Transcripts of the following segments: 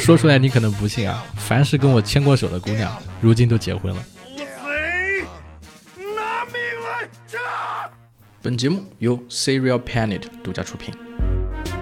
说出来你可能不信啊，凡是跟我牵过手的姑娘，如今都结婚了。拿命来本节目由 Serial Planet 独家出品。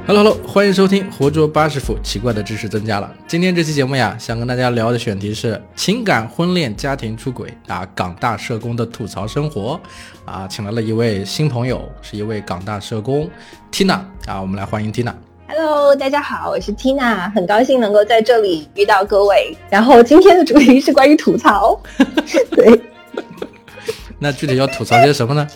Hello Hello，欢迎收听《活捉八师傅奇怪的知识增加了。今天这期节目呀，想跟大家聊的选题是情感、婚恋、家庭出轨啊，港大社工的吐槽生活啊，请来了一位新朋友，是一位港大社工 Tina 啊，我们来欢迎 Tina。Hello，大家好，我是 Tina，很高兴能够在这里遇到各位。然后今天的主题是关于吐槽，对。那具体要吐槽些什么呢？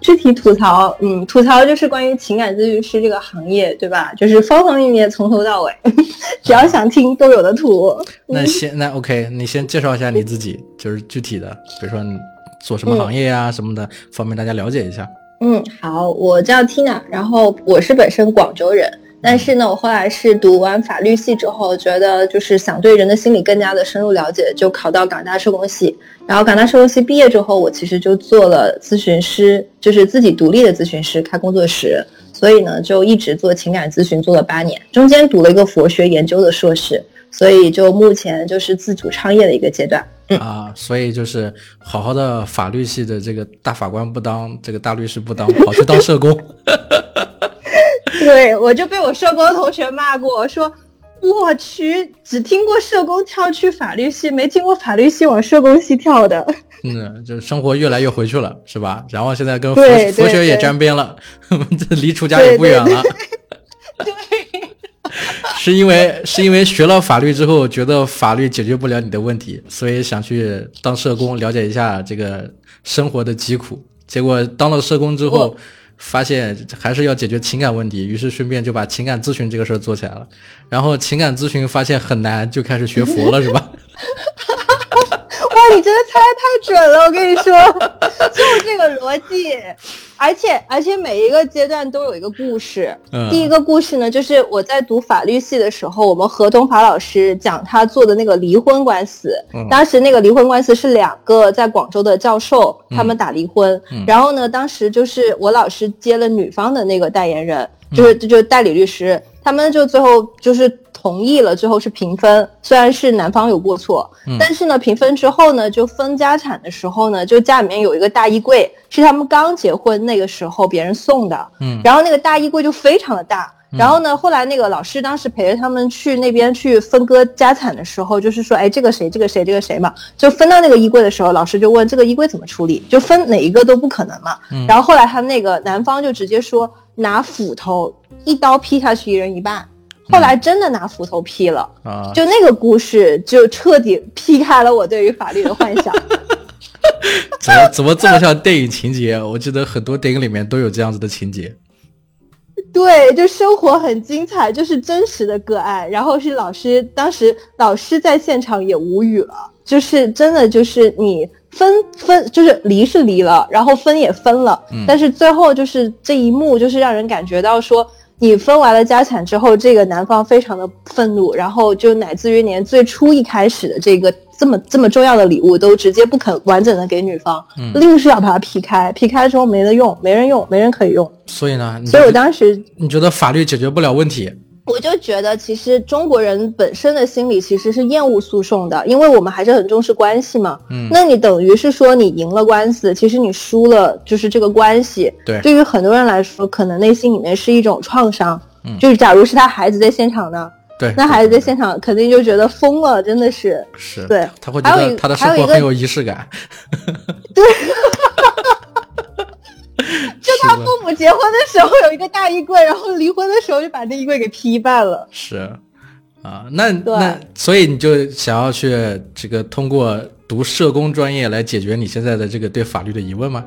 具体吐槽，嗯，吐槽就是关于情感咨询师这个行业，对吧？就是方方面面，从头到尾，只要想听都有的吐。那先，那 OK，你先介绍一下你自己，就是具体的，比如说你做什么行业呀什么的，方便大家了解一下。嗯，好，我叫 Tina，然后我是本身广州人。但是呢，我后来是读完法律系之后，觉得就是想对人的心理更加的深入了解，就考到港大社工系。然后港大社工系毕业之后，我其实就做了咨询师，就是自己独立的咨询师，开工作室。所以呢，就一直做情感咨询，做了八年，中间读了一个佛学研究的硕士。所以就目前就是自主创业的一个阶段。啊，所以就是好好的法律系的这个大法官不当，这个大律师不当，跑去当社工。对，我就被我社工同学骂过，说我去只听过社工跳去法律系，没听过法律系往社工系跳的。嗯，就生活越来越回去了，是吧？然后现在跟佛佛学也沾边了，这离出家也不远了。对，是因为是因为学了法律之后，觉得法律解决不了你的问题，所以想去当社工，了解一下这个生活的疾苦。结果当了社工之后。发现还是要解决情感问题，于是顺便就把情感咨询这个事儿做起来了。然后情感咨询发现很难，就开始学佛了，是吧？哇，你真的猜太准了！我跟你说，就这个逻辑，而且而且每一个阶段都有一个故事。第一个故事呢，就是我在读法律系的时候，我们合同法老师讲他做的那个离婚官司。当时那个离婚官司是两个在广州的教授他们打离婚，然后呢，当时就是我老师接了女方的那个代言人，就是就是代理律师，他们就最后就是。同意了，最后是平分。虽然是男方有过错，但是呢，平分之后呢，就分家产的时候呢，就家里面有一个大衣柜，是他们刚结婚那个时候别人送的。嗯，然后那个大衣柜就非常的大。然后呢，后来那个老师当时陪着他们去那边去分割家产的时候，就是说，哎，这个谁，这个谁，这个谁嘛，就分到那个衣柜的时候，老师就问这个衣柜怎么处理，就分哪一个都不可能嘛。然后后来他那个男方就直接说拿斧头一刀劈下去，一人一半。后来真的拿斧头劈了啊！就那个故事，就彻底劈开了我对于法律的幻想。怎么怎么这么像电影情节？我记得很多电影里面都有这样子的情节。对，就生活很精彩，就是真实的个案。然后是老师，当时老师在现场也无语了，就是真的就是你分分，就是离是离了，然后分也分了，但是最后就是这一幕，就是让人感觉到说。你分完了家产之后，这个男方非常的愤怒，然后就乃至于连最初一开始的这个这么这么重要的礼物都直接不肯完整的给女方，嗯硬是要把它劈开，劈开之后没得用，没人用，没人可以用。所以呢，所以我当时你觉得法律解决不了问题？我就觉得，其实中国人本身的心理其实是厌恶诉讼的，因为我们还是很重视关系嘛。嗯，那你等于是说你赢了官司，其实你输了就是这个关系。对，对于很多人来说，可能内心里面是一种创伤。嗯，就是假如是他孩子在现场呢，对，那孩子在现场肯定就觉得疯了，真的是。是。对，他会觉得他的生活很有仪式感。对。就他父母结婚的时候有一个大衣柜，然后离婚的时候就把那衣柜给劈半了。是，啊，那那所以你就想要去这个通过读社工专业来解决你现在的这个对法律的疑问吗？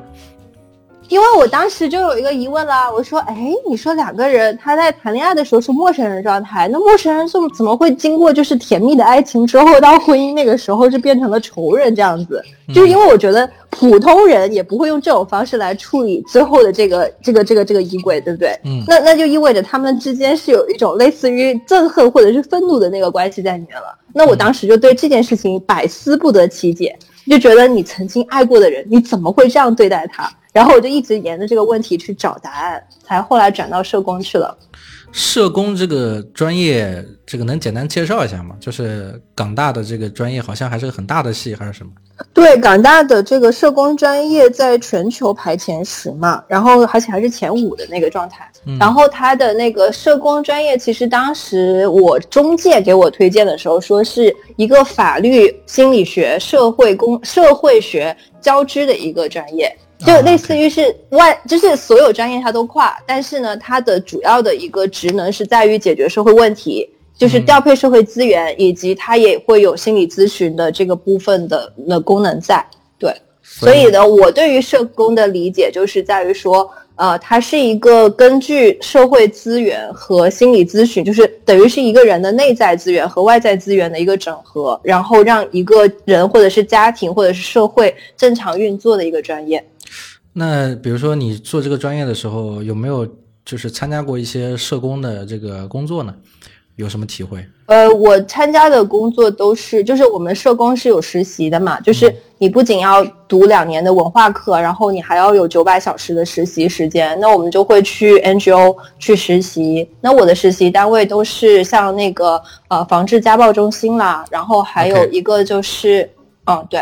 因为我当时就有一个疑问啦，我说，哎，你说两个人他在谈恋爱的时候是陌生人状态，那陌生人怎么怎么会经过就是甜蜜的爱情之后到婚姻那个时候就变成了仇人这样子？就是因为我觉得普通人也不会用这种方式来处理最后的这个这个这个这个衣柜，对不对？嗯，那那就意味着他们之间是有一种类似于憎恨或者是愤怒的那个关系在里面了。那我当时就对这件事情百思不得其解，就觉得你曾经爱过的人，你怎么会这样对待他？然后我就一直沿着这个问题去找答案，才后来转到社工去了。社工这个专业，这个能简单介绍一下吗？就是港大的这个专业，好像还是个很大的系，还是什么？对，港大的这个社工专业在全球排前十嘛，然后而且还是前五的那个状态。然后他的那个社工专业，其实当时我中介给我推荐的时候，说是一个法律、心理学、社会工、社会学交织的一个专业。就类似于是外，就是所有专业它都跨，但是呢，它的主要的一个职能是在于解决社会问题，就是调配社会资源，以及它也会有心理咨询的这个部分的那功能在。对，所以呢，我对于社工的理解就是在于说，呃，它是一个根据社会资源和心理咨询，就是等于是一个人的内在资源和外在资源的一个整合，然后让一个人或者是家庭或者是社会正常运作的一个专业。那比如说你做这个专业的时候，有没有就是参加过一些社工的这个工作呢？有什么体会？呃，我参加的工作都是，就是我们社工是有实习的嘛，就是你不仅要读两年的文化课，然后你还要有九百小时的实习时间。那我们就会去 NGO 去实习。那我的实习单位都是像那个呃防治家暴中心啦，然后还有一个就是，嗯，对。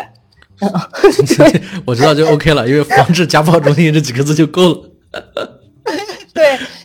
我知道就 OK 了，因为防治家暴中心这几个字就够了。对，就是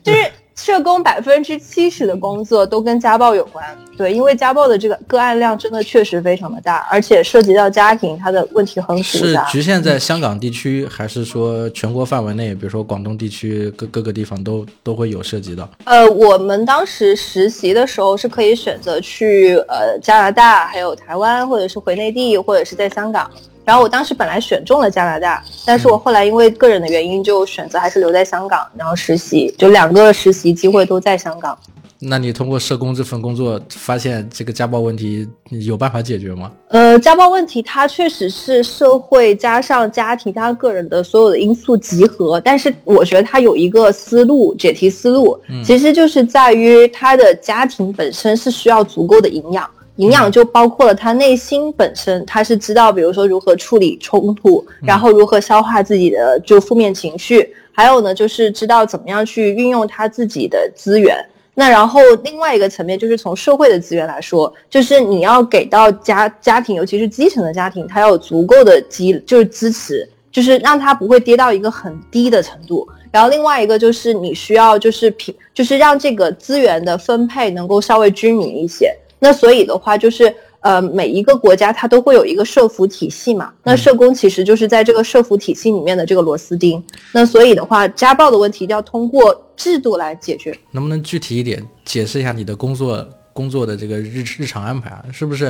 社工百分之七十的工作都跟家暴有关。对，因为家暴的这个个案量真的确实非常的大，而且涉及到家庭，它的问题很复杂。是局限在香港地区，还是说全国范围内？比如说广东地区各各个地方都都会有涉及到？呃，我们当时实习的时候是可以选择去呃加拿大，还有台湾，或者是回内地，或者是在香港。然后我当时本来选中了加拿大，但是我后来因为个人的原因，就选择还是留在香港，然后实习，就两个实习机会都在香港。那你通过社工这份工作，发现这个家暴问题有办法解决吗？呃，家暴问题它确实是社会加上家庭加个人的所有的因素集合，但是我觉得它有一个思路解题思路，其实就是在于他的家庭本身是需要足够的营养。营养就包括了他内心本身，他是知道，比如说如何处理冲突，然后如何消化自己的就负面情绪，还有呢，就是知道怎么样去运用他自己的资源。那然后另外一个层面就是从社会的资源来说，就是你要给到家家庭，尤其是基层的家庭，他要有足够的基就是支持，就是让他不会跌到一个很低的程度。然后另外一个就是你需要就是平，就是让这个资源的分配能够稍微均匀一些。那所以的话，就是呃，每一个国家它都会有一个社服体系嘛。那社工其实就是在这个社服体系里面的这个螺丝钉。那所以的话，家暴的问题要通过制度来解决。能不能具体一点解释一下你的工作工作的这个日日常安排啊？是不是，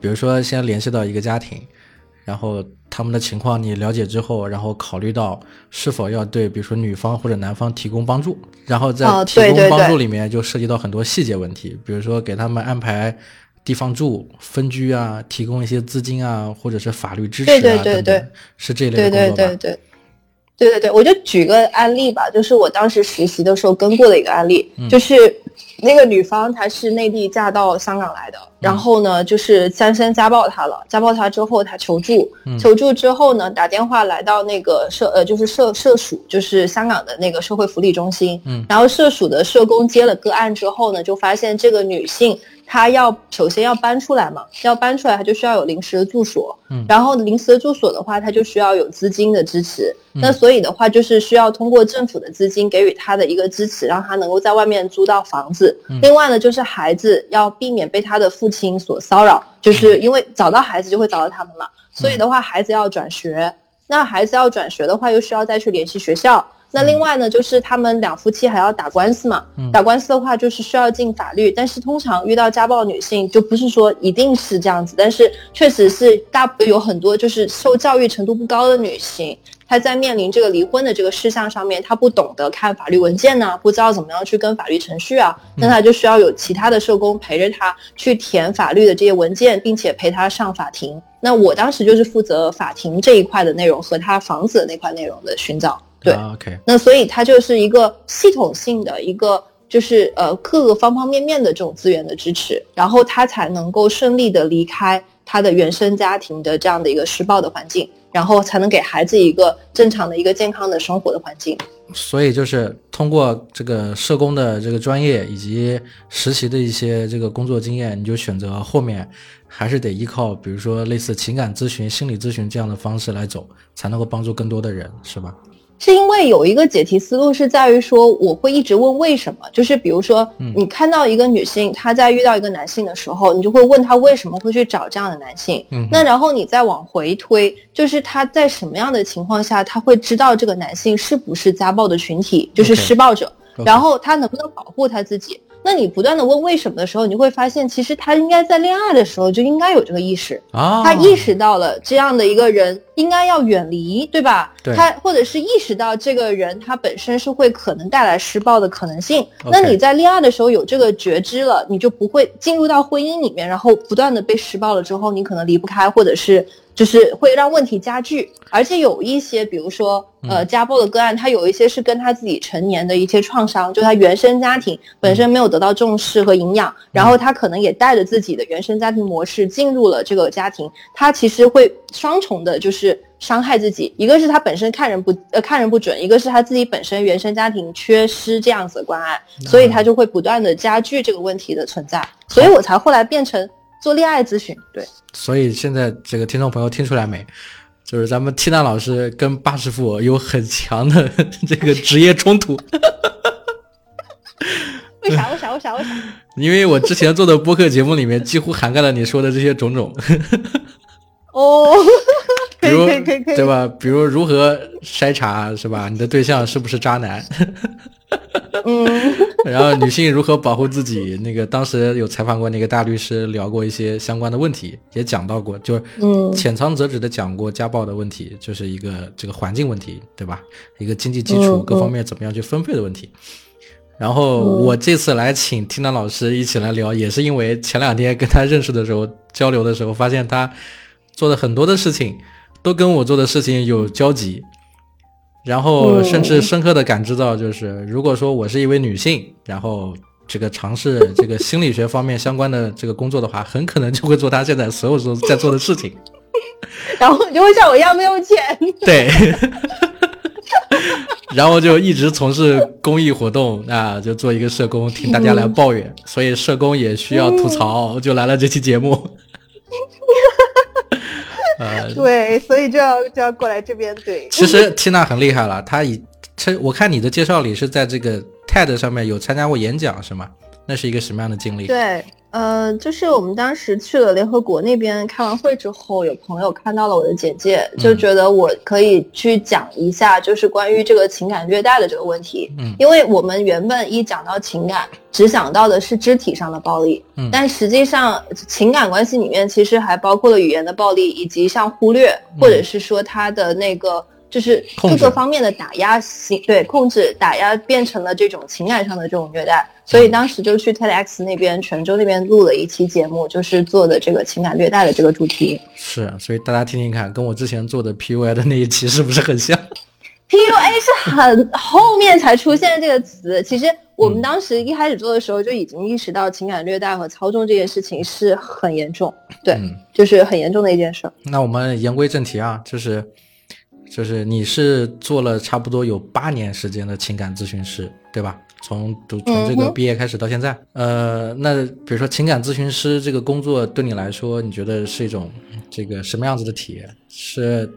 比如说先联系到一个家庭，然后他们的情况你了解之后，然后考虑到是否要对比如说女方或者男方提供帮助。然后在提供帮助里面就涉及到很多细节问题，比如说给他们安排地方住、分居啊，提供一些资金啊，或者是法律支持啊等等，是这类的工作吧？对对对对，对对对对，我就举个案例吧，就是我当时实习的时候跟过的一个案例，就是。那个女方她是内地嫁到香港来的，然后呢，就是先生家暴她了，家暴她之后她求助，求助之后呢，打电话来到那个社呃就是社社署，就是香港的那个社会福利中心，然后社署的社工接了个案之后呢，就发现这个女性。他要首先要搬出来嘛，要搬出来，他就需要有临时的住所。嗯，然后临时的住所的话，他就需要有资金的支持。那所以的话，就是需要通过政府的资金给予他的一个支持，让他能够在外面租到房子。另外呢，就是孩子要避免被他的父亲所骚扰，就是因为找到孩子就会找到他们嘛。所以的话，孩子要转学，那孩子要转学的话，又需要再去联系学校。那另外呢，就是他们两夫妻还要打官司嘛。打官司的话，就是需要进法律。但是通常遇到家暴女性，就不是说一定是这样子，但是确实是大有很多就是受教育程度不高的女性，她在面临这个离婚的这个事项上面，她不懂得看法律文件呢，不知道怎么样去跟法律程序啊，那她就需要有其他的社工陪着她去填法律的这些文件，并且陪她上法庭。那我当时就是负责法庭这一块的内容和她房子的那块内容的寻找。对，OK，那所以它就是一个系统性的一个，就是呃各个方方面面的这种资源的支持，然后他才能够顺利的离开他的原生家庭的这样的一个施暴的环境，然后才能给孩子一个正常的一个健康的生活的环境。所以就是通过这个社工的这个专业以及实习的一些这个工作经验，你就选择后面还是得依靠，比如说类似情感咨询、心理咨询这样的方式来走，才能够帮助更多的人，是吧？是因为有一个解题思路是在于说，我会一直问为什么，就是比如说，你看到一个女性，她在遇到一个男性的时候，你就会问她为什么会去找这样的男性，嗯，那然后你再往回推，就是她在什么样的情况下，她会知道这个男性是不是家暴的群体，就是施暴者，然后她能不能保护她自己。那你不断的问为什么的时候，你会发现，其实他应该在恋爱的时候就应该有这个意识。啊，他意识到了这样的一个人应该要远离，对吧？对，他或者是意识到这个人他本身是会可能带来施暴的可能性。那你在恋爱的时候有这个觉知了，你就不会进入到婚姻里面，然后不断的被施暴了之后，你可能离不开，或者是。就是会让问题加剧，而且有一些，比如说，呃，家暴的个案，他有一些是跟他自己成年的一些创伤，就他原生家庭本身没有得到重视和营养，然后他可能也带着自己的原生家庭模式进入了这个家庭，他其实会双重的，就是伤害自己。一个是他本身看人不呃看人不准，一个是他自己本身原生家庭缺失这样子的关爱，所以他就会不断的加剧这个问题的存在。所以我才后来变成。做恋爱咨询，对，所以现在这个听众朋友听出来没？就是咱们缇娜老师跟巴师傅有很强的 这个职业冲突。为啥？为啥？为啥？为啥？因为我之前做的播客节目里面几乎涵盖了你说的这些种种。哦，可以可以可以可以，对吧？比如如何筛查是吧？你的对象是不是渣男？嗯，然后女性如何保护自己？那个当时有采访过那个大律师，聊过一些相关的问题，也讲到过，就是浅尝辄止的讲过家暴的问题，就是一个这个环境问题，对吧？一个经济基础各方面怎么样去分配的问题。然后我这次来请听娜老师一起来聊，也是因为前两天跟他认识的时候交流的时候，发现他做的很多的事情都跟我做的事情有交集。然后甚至深刻的感知到，就是如果说我是一位女性，然后这个尝试这个心理学方面相关的这个工作的话，很可能就会做她现在所有时候在做的事情。然后你就会像我一样没有钱。对。然后就一直从事公益活动啊，就做一个社工，听大家来抱怨，所以社工也需要吐槽，就来了这期节目。呃，对，所以就要就要过来这边对。其实缇娜很厉害了，她以，我看你的介绍里是在这个 TED 上面有参加过演讲，是吗？那是一个什么样的经历？对。呃，就是我们当时去了联合国那边开完会之后，有朋友看到了我的简介，就觉得我可以去讲一下，就是关于这个情感虐待的这个问题。嗯，因为我们原本一讲到情感，只想到的是肢体上的暴力，嗯，但实际上情感关系里面其实还包括了语言的暴力，以及像忽略，或者是说他的那个。就是各个方面的打压性，对控制打压变成了这种情感上的这种虐待，所以当时就去 TEDx 那边泉州那边录了一期节目，就是做的这个情感虐待的这个主题。是，所以大家听听看，跟我之前做的 PUA 的那一期是不是很像？PUA 是很后面才出现这个词，其实我们当时一开始做的时候就已经意识到情感虐待和操纵这件事情是很严重，对，就是很严重的一件事。那我们言归正题啊，就是。就是你是做了差不多有八年时间的情感咨询师，对吧？从读从这个毕业开始到现在，呃，那比如说情感咨询师这个工作对你来说，你觉得是一种这个什么样子的体验？是？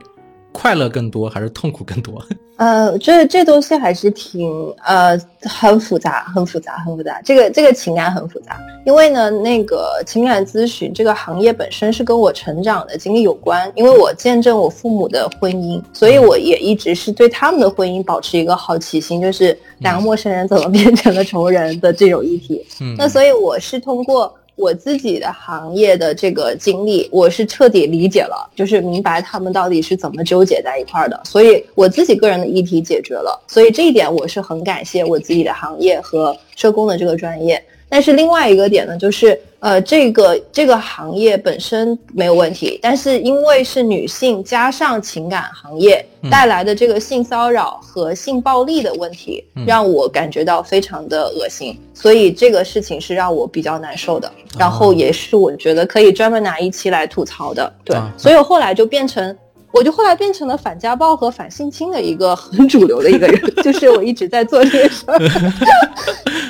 快乐更多还是痛苦更多？呃，这这东西还是挺呃很复杂，很复杂，很复杂。这个这个情感很复杂，因为呢，那个情感咨询这个行业本身是跟我成长的经历有关，因为我见证我父母的婚姻，所以我也一直是对他们的婚姻保持一个好奇心，就是两个陌生人怎么变成了仇人的这种议题。嗯，那所以我是通过。我自己的行业的这个经历，我是彻底理解了，就是明白他们到底是怎么纠结在一块儿的，所以我自己个人的议题解决了，所以这一点我是很感谢我自己的行业和社工的这个专业。但是另外一个点呢，就是呃，这个这个行业本身没有问题，但是因为是女性加上情感行业带来的这个性骚扰和性暴力的问题，让我感觉到非常的恶心，所以这个事情是让我比较难受的，然后也是我觉得可以专门拿一期来吐槽的，对，所以后来就变成。我就后来变成了反家暴和反性侵的一个很主流的一个人，就是我一直在做这个事儿。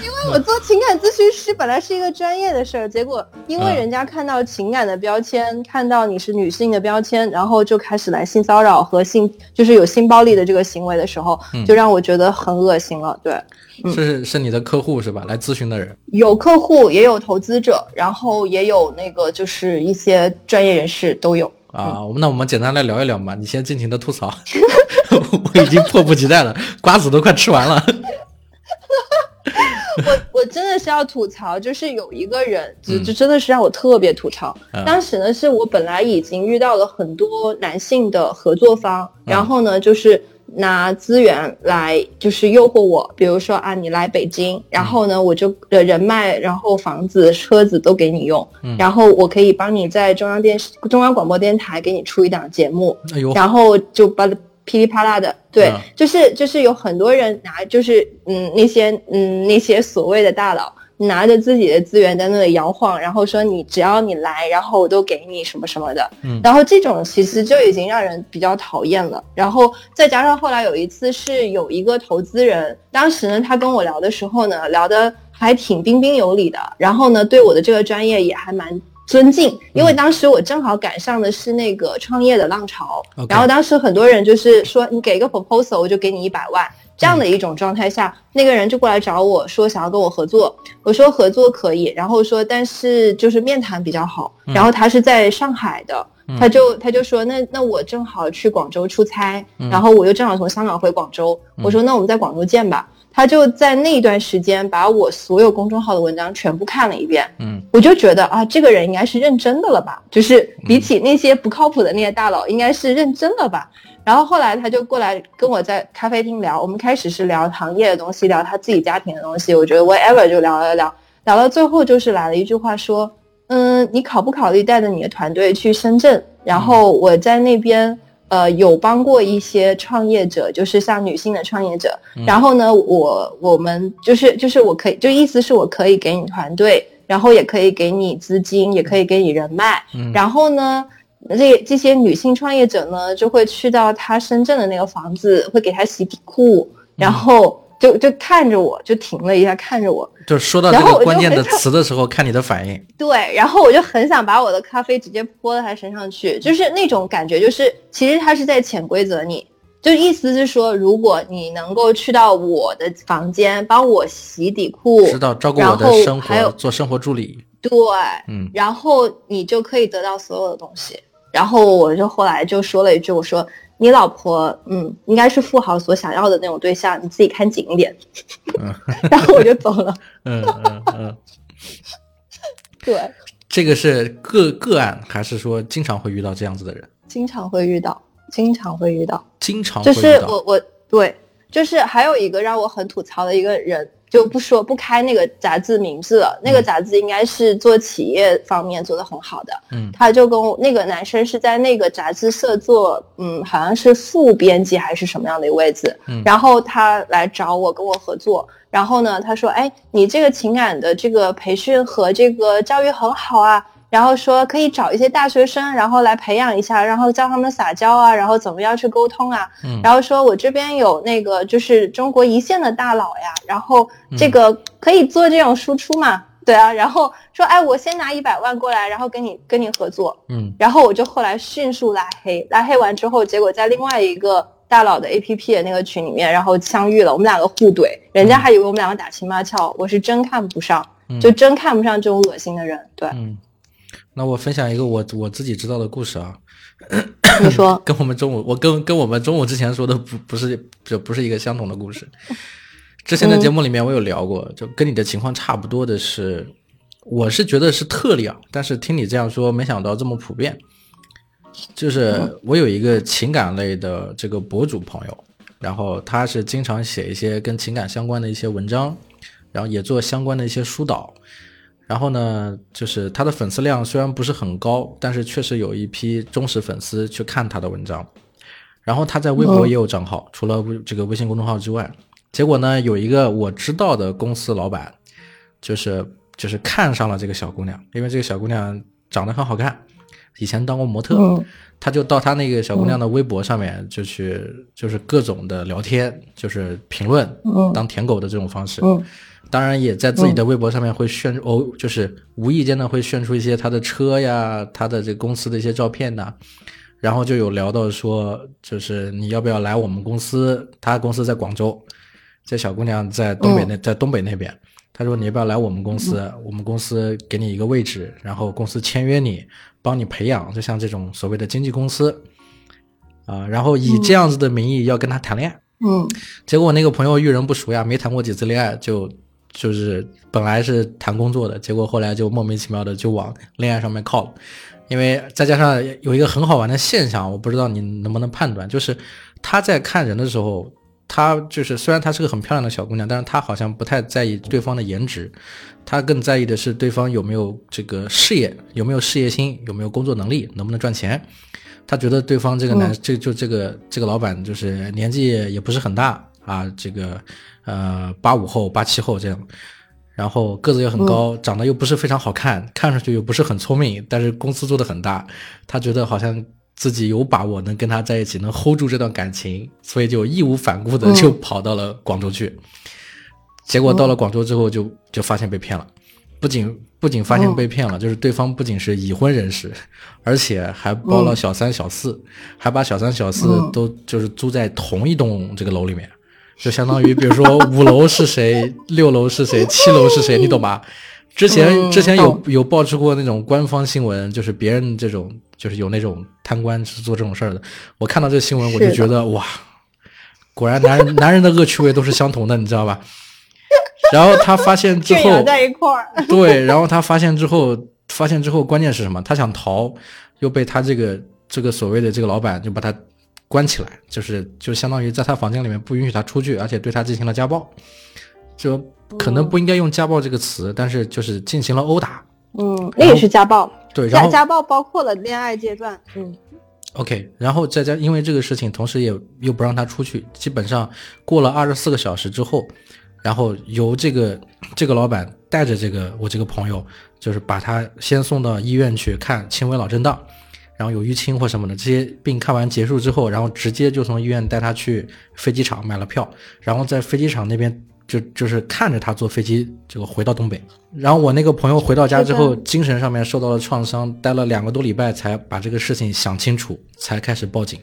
因为我做情感咨询师本来是一个专业的事儿，结果因为人家看到情感的标签，看到你是女性的标签，然后就开始来性骚扰和性，就是有性暴力的这个行为的时候，就让我觉得很恶心了。对，是是你的客户是吧？来咨询的人有客户，也有投资者，然后也有那个就是一些专业人士都有。啊，那我们简单来聊一聊嘛。你先尽情的吐槽，我已经迫不及待了，瓜子都快吃完了。我我真的是要吐槽，就是有一个人，就就真的是让我特别吐槽。当时呢，是我本来已经遇到了很多男性的合作方，然后呢，就是。拿资源来就是诱惑我，比如说啊，你来北京，然后呢，我就的人脉，然后房子、车子都给你用，然后我可以帮你在中央电视、中央广播电台给你出一档节目，然后就把噼里啪啦的，对，就是就是有很多人拿，就是嗯那些嗯那些所谓的大佬。拿着自己的资源在那里摇晃，然后说你只要你来，然后我都给你什么什么的。嗯，然后这种其实就已经让人比较讨厌了。然后再加上后来有一次是有一个投资人，当时呢他跟我聊的时候呢，聊的还挺彬彬有礼的，然后呢对我的这个专业也还蛮尊敬，因为当时我正好赶上的是那个创业的浪潮，然后当时很多人就是说你给一个 proposal 我就给你一百万。这样的一种状态下，那个人就过来找我说想要跟我合作，我说合作可以，然后说但是就是面谈比较好，然后他是在上海的，他就他就说那那我正好去广州出差，然后我又正好从香港回广州，我说那我们在广州见吧。他就在那一段时间把我所有公众号的文章全部看了一遍，嗯，我就觉得啊这个人应该是认真的了吧，就是比起那些不靠谱的那些大佬，应该是认真的吧。然后后来他就过来跟我在咖啡厅聊，我们开始是聊行业的东西，聊他自己家庭的东西。我觉得 whatever 就聊了聊，聊到最后就是来了一句话说，嗯，你考不考虑带着你的团队去深圳？然后我在那边呃有帮过一些创业者，就是像女性的创业者。然后呢，我我们就是就是我可以就意思是我可以给你团队，然后也可以给你资金，也可以给你人脉。然后呢？这这些女性创业者呢，就会去到他深圳的那个房子，会给他洗底裤，然后就就看着我，就停了一下，看着我，就说到这个关键的词的时候，看你的反应。对，然后我就很想把我的咖啡直接泼到他身上去，就是那种感觉，就是其实他是在潜规则你，就意思是说，如果你能够去到我的房间帮我洗底裤，知道照顾我的生活，做生活助理，对，嗯，然后你就可以得到所有的东西。然后我就后来就说了一句，我说你老婆，嗯，应该是富豪所想要的那种对象，你自己看紧一点。然后我就走了。嗯 嗯嗯。对。这个是个个案，还是说经常会遇到这样子的人？经常会遇到，经常会遇到。经常。就是我我对，就是还有一个让我很吐槽的一个人。就不说不开那个杂志名字了，那个杂志应该是做企业方面做的很好的。嗯，他就跟我那个男生是在那个杂志社做，嗯，好像是副编辑还是什么样的一个位置。嗯，然后他来找我跟我合作，然后呢，他说，哎，你这个情感的这个培训和这个教育很好啊。然后说可以找一些大学生，然后来培养一下，然后教他们撒娇啊，然后怎么样去沟通啊。嗯。然后说我这边有那个就是中国一线的大佬呀，然后这个可以做这种输出嘛？对啊。然后说哎，我先拿一百万过来，然后跟你跟你合作。嗯。然后我就后来迅速拉黑，拉黑完之后，结果在另外一个大佬的 A P P 的那个群里面，然后相遇了，我们两个互怼，人家还以为我们两个打情骂俏，我是真看不上，就真看不上这种恶心的人。对。嗯。那我分享一个我我自己知道的故事啊，你说，跟我们中午我跟跟我们中午之前说的不不是就不是一个相同的故事。之前的节目里面我有聊过，就跟你的情况差不多的是，我是觉得是特例啊，但是听你这样说，没想到这么普遍。就是我有一个情感类的这个博主朋友，然后他是经常写一些跟情感相关的一些文章。然后也做相关的一些疏导。然后呢，就是他的粉丝量虽然不是很高，但是确实有一批忠实粉丝去看他的文章。然后他在微博也有账号，除了这个微信公众号之外，结果呢，有一个我知道的公司老板，就是就是看上了这个小姑娘，因为这个小姑娘长得很好看，以前当过模特，他就到他那个小姑娘的微博上面就去就是各种的聊天，就是评论，当舔狗的这种方式。当然也在自己的微博上面会炫哦，就是无意间的会炫出一些他的车呀，他的这公司的一些照片呐。然后就有聊到说，就是你要不要来我们公司？他公司在广州，这小姑娘在东北那，在东北那边。他说你要不要来我们公司？我们公司给你一个位置，然后公司签约你，帮你培养，就像这种所谓的经纪公司啊。然后以这样子的名义要跟他谈恋爱。嗯。结果我那个朋友遇人不熟呀，没谈过几次恋爱，就就是本来是谈工作的，结果后来就莫名其妙的就往恋爱上面靠了。因为再加上有一个很好玩的现象，我不知道你能不能判断，就是他在看人的时候，他就是虽然她是个很漂亮的小姑娘，但是她好像不太在意对方的颜值，她更在意的是对方有没有这个事业，有没有事业心，有没有工作能力，能不能赚钱。她觉得对方这个男，这就这个这个老板就是年纪也不是很大啊，这个呃八五后八七后这样。然后个子也很高，长得又不是非常好看，看上去又不是很聪明，但是公司做的很大，他觉得好像自己有把握能跟他在一起，能 hold 住这段感情，所以就义无反顾的就跑到了广州去。结果到了广州之后，就就发现被骗了，不仅不仅发现被骗了，就是对方不仅是已婚人士，而且还包了小三小四，还把小三小四都就是租在同一栋这个楼里面。就相当于，比如说五楼是谁，六楼是谁，七楼是谁，你懂吧？之前之前有有爆出过那种官方新闻，就是别人这种，就是有那种贪官是做这种事儿的。我看到这个新闻，我就觉得哇，果然男人男人的恶趣味都是相同的，你知道吧？然后他发现之 后，在一块儿。对，然后他发现之后，发现之后，关键是什么？他想逃，又被他这个这个所谓的这个老板就把他。关起来，就是就相当于在他房间里面不允许他出去，而且对他进行了家暴，就可能不应该用家暴这个词，但是就是进行了殴打。嗯，那也是家暴。对，然后家暴包括了恋爱阶段。嗯，OK，然后再加因为这个事情，同时也又不让他出去，基本上过了二十四个小时之后，然后由这个这个老板带着这个我这个朋友，就是把他先送到医院去看轻微脑震荡。然后有淤青或什么的这些病看完结束之后，然后直接就从医院带他去飞机场买了票，然后在飞机场那边就就是看着他坐飞机这个回到东北。然后我那个朋友回到家之后，精神上面受到了创伤，待了两个多礼拜才把这个事情想清楚，才开始报警。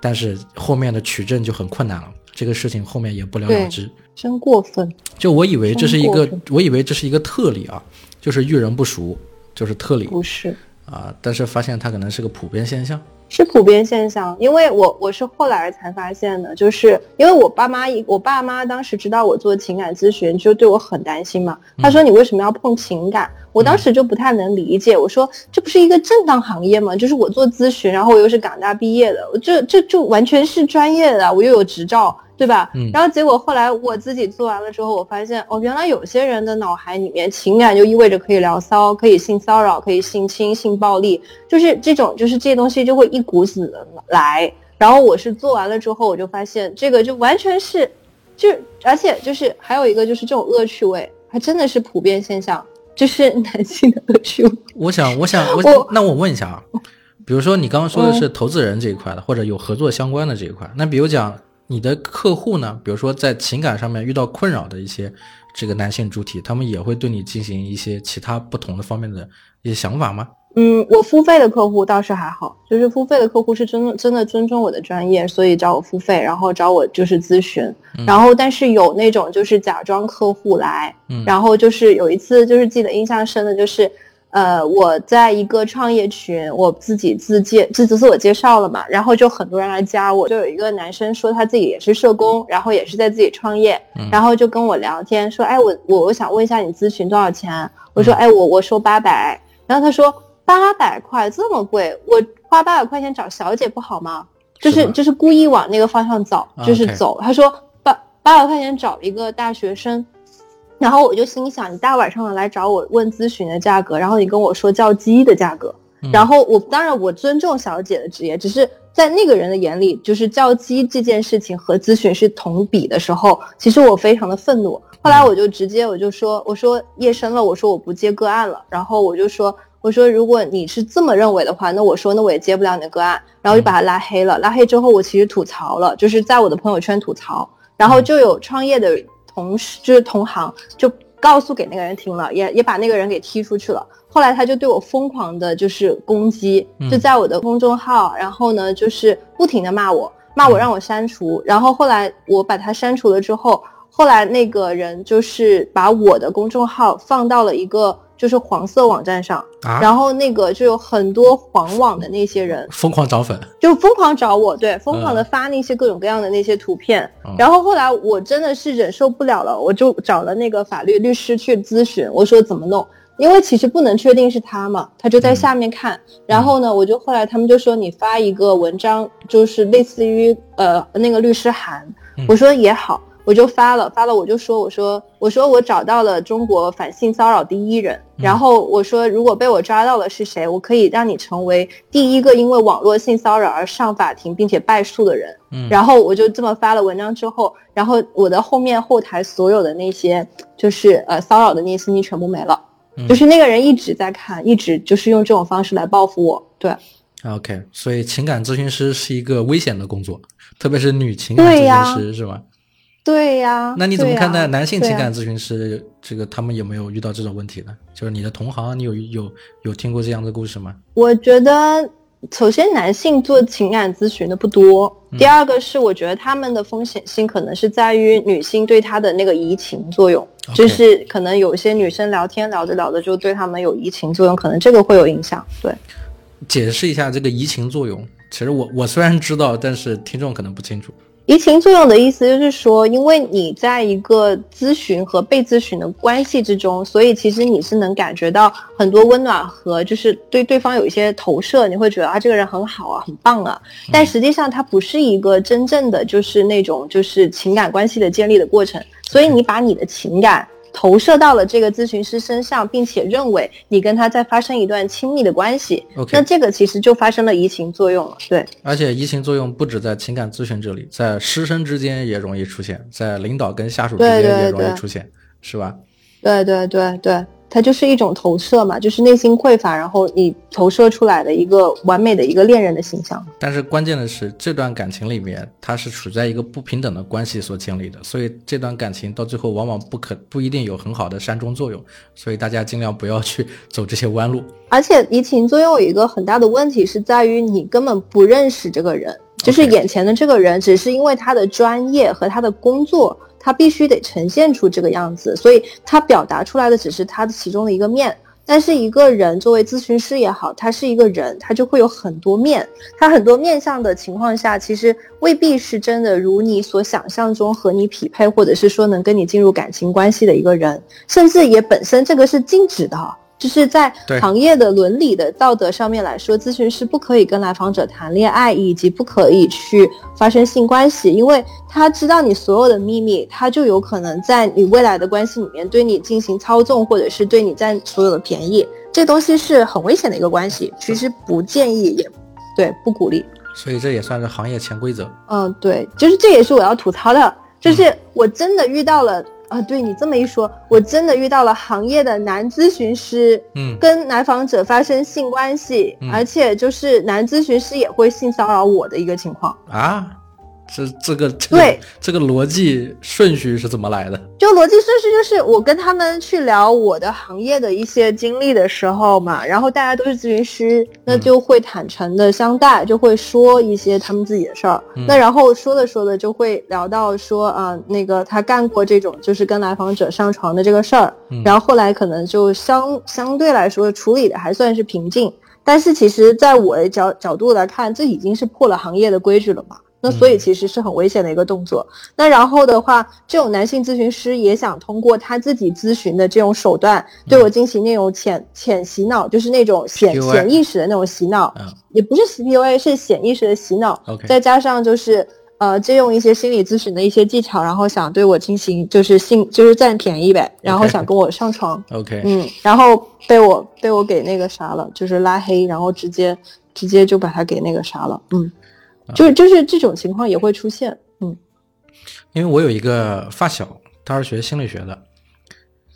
但是后面的取证就很困难了，这个事情后面也不了了之。真过分！就我以为这是一个，我以为这是一个特例啊，就是遇人不熟就是特例。不是。啊！但是发现它可能是个普遍现象，是普遍现象。因为我我是后来才发现的，就是因为我爸妈一我爸妈当时知道我做情感咨询，就对我很担心嘛。他说你为什么要碰情感？我当时就不太能理解。我说这不是一个正当行业吗？就是我做咨询，然后我又是港大毕业的，这这就完全是专业的，我又有执照。对吧？嗯，然后结果后来我自己做完了之后，我发现哦，原来有些人的脑海里面情感就意味着可以聊骚，可以性骚扰，可以性侵、性暴力，就是这种，就是这些东西就会一股子的来。然后我是做完了之后，我就发现这个就完全是，就而且就是还有一个就是这种恶趣味，还真的是普遍现象，就是男性的恶趣味。我想，我想，我那我问一下啊，比如说你刚刚说的是投资人这一块的，或者有合作相关的这一块，那比如讲。你的客户呢？比如说在情感上面遇到困扰的一些这个男性主体，他们也会对你进行一些其他不同的方面的一些想法吗？嗯，我付费的客户倒是还好，就是付费的客户是真真的尊重我的专业，所以找我付费，然后找我就是咨询。然后但是有那种就是假装客户来，然后就是有一次就是记得印象深的就是。呃，我在一个创业群，我自己自介自自我介绍了嘛，然后就很多人来加我，就有一个男生说他自己也是社工，然后也是在自己创业，然后就跟我聊天说，哎，我我我想问一下你咨询多少钱？我说，哎，我我收八百，然后他说八百块这么贵，我花八百块钱找小姐不好吗？就是就是故意往那个方向走，就是走。他说八八百块钱找一个大学生。然后我就心想，你大晚上的来找我问咨询的价格，然后你跟我说叫鸡的价格，然后我当然我尊重小姐的职业，只是在那个人的眼里，就是叫鸡这件事情和咨询是同比的时候，其实我非常的愤怒。后来我就直接我就说，我说夜深了，我说我不接个案了，然后我就说。我说，如果你是这么认为的话，那我说，那我也接不了你的个案，然后就把他拉黑了。拉黑之后，我其实吐槽了，就是在我的朋友圈吐槽，然后就有创业的同事，就是同行，就告诉给那个人听了，也也把那个人给踢出去了。后来他就对我疯狂的就是攻击，就在我的公众号，然后呢，就是不停的骂我，骂我让我删除。然后后来我把他删除了之后，后来那个人就是把我的公众号放到了一个。就是黄色网站上，然后那个就有很多黄网的那些人疯狂找粉，就疯狂找我，对，疯狂的发那些各种各样的那些图片。然后后来我真的是忍受不了了，我就找了那个法律律师去咨询，我说怎么弄？因为其实不能确定是他嘛，他就在下面看。然后呢，我就后来他们就说你发一个文章，就是类似于呃那个律师函，我说也好。我就发了，发了我就说，我说，我说我找到了中国反性骚扰第一人，然后我说，如果被我抓到了是谁，我可以让你成为第一个因为网络性骚扰而上法庭并且败诉的人。嗯，然后我就这么发了文章之后，然后我的后面后台所有的那些就是呃骚扰的那些信息全部没了，就是那个人一直在看，一直就是用这种方式来报复我。对，OK，所以情感咨询师是一个危险的工作，特别是女情感咨询师是吧？对呀，那你怎么看待男性情感咨询师？这个他们有没有遇到这种问题呢？就是你的同行，你有有有听过这样的故事吗？我觉得，首先男性做情感咨询的不多，第二个是我觉得他们的风险性可能是在于女性对他的那个移情作用，就是可能有些女生聊天聊着聊着就对他们有移情作用，可能这个会有影响。对，解释一下这个移情作用。其实我我虽然知道，但是听众可能不清楚。移情作用的意思就是说，因为你在一个咨询和被咨询的关系之中，所以其实你是能感觉到很多温暖和就是对对方有一些投射，你会觉得啊这个人很好啊，很棒啊。但实际上它不是一个真正的就是那种就是情感关系的建立的过程，所以你把你的情感。投射到了这个咨询师身上，并且认为你跟他在发生一段亲密的关系，那这个其实就发生了移情作用了。对，而且移情作用不止在情感咨询这里，在师生之间也容易出现，在领导跟下属之间也容易出现，是吧？对对对对。它就是一种投射嘛，就是内心匮乏，然后你投射出来的一个完美的一个恋人的形象。但是关键的是，这段感情里面，它是处在一个不平等的关系所经历的，所以这段感情到最后往往不可不一定有很好的善终作用。所以大家尽量不要去走这些弯路。而且移情作用有一个很大的问题是在于你根本不认识这个人，就是眼前的这个人，只是因为他的专业和他的工作。他必须得呈现出这个样子，所以他表达出来的只是他的其中的一个面。但是一个人作为咨询师也好，他是一个人，他就会有很多面。他很多面相的情况下，其实未必是真的如你所想象中和你匹配，或者是说能跟你进入感情关系的一个人，甚至也本身这个是禁止的。就是在行业的伦理的道德上面来说，咨询师不可以跟来访者谈恋爱，以及不可以去发生性关系，因为他知道你所有的秘密，他就有可能在你未来的关系里面对你进行操纵，或者是对你占所有的便宜。这东西是很危险的一个关系，其实不建议，也对不鼓励。所以这也算是行业潜规则。嗯，对，就是这也是我要吐槽的，就是我真的遇到了。啊，对你这么一说，我真的遇到了行业的男咨询师，嗯，跟来访者发生性关系，而且就是男咨询师也会性骚扰我的一个情况。啊。这这个对这个逻辑顺序是怎么来的？就逻辑顺序就是我跟他们去聊我的行业的一些经历的时候嘛，然后大家都是咨询师，那就会坦诚的相待，就会说一些他们自己的事儿。那然后说着说着就会聊到说啊，那个他干过这种就是跟来访者上床的这个事儿，然后后来可能就相相对来说处理的还算是平静，但是其实在我的角角度来看，这已经是破了行业的规矩了嘛。那所以其实是很危险的一个动作。那然后的话，这种男性咨询师也想通过他自己咨询的这种手段，对我进行那种潜潜洗脑，就是那种潜潜意识的那种洗脑，也不是 C P U A，是潜意识的洗脑。再加上就是呃，借用一些心理咨询的一些技巧，然后想对我进行就是性就是占便宜呗，然后想跟我上床。OK，嗯，然后被我被我给那个啥了，就是拉黑，然后直接直接就把他给那个啥了。嗯，就是就是这种情况也会出现。嗯，因为我有一个发小，他是学心理学的。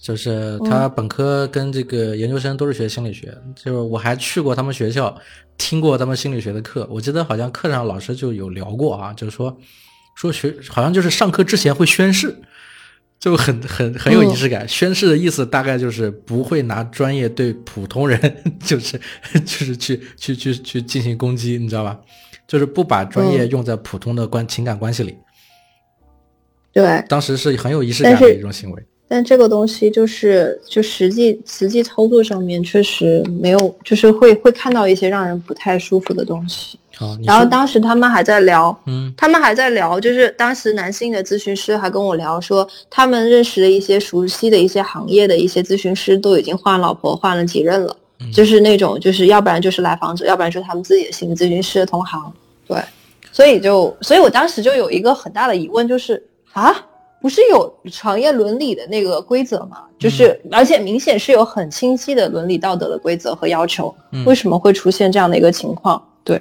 就是他本科跟这个研究生都是学心理学，就是我还去过他们学校，听过他们心理学的课。我记得好像课上老师就有聊过啊，就是说说学好像就是上课之前会宣誓，就很很很有仪式感。宣誓的意思大概就是不会拿专业对普通人，就是就是去去去去进行攻击，你知道吧？就是不把专业用在普通的关情感关系里。对，当时是很有仪式感的一种行为。但这个东西就是就实际实际操作上面确实没有，就是会会看到一些让人不太舒服的东西。然后当时他们还在聊，嗯，他们还在聊，就是当时男性的咨询师还跟我聊说，他们认识的一些熟悉的一些行业的一些咨询师都已经换老婆换了几任了，就是那种就是要不然就是来访者，要不然就是他们自己的心理咨询师的同行。对，所以就所以我当时就有一个很大的疑问，就是啊。不是有行业伦理的那个规则吗？就是，而且明显是有很清晰的伦理道德的规则和要求。为什么会出现这样的一个情况？对，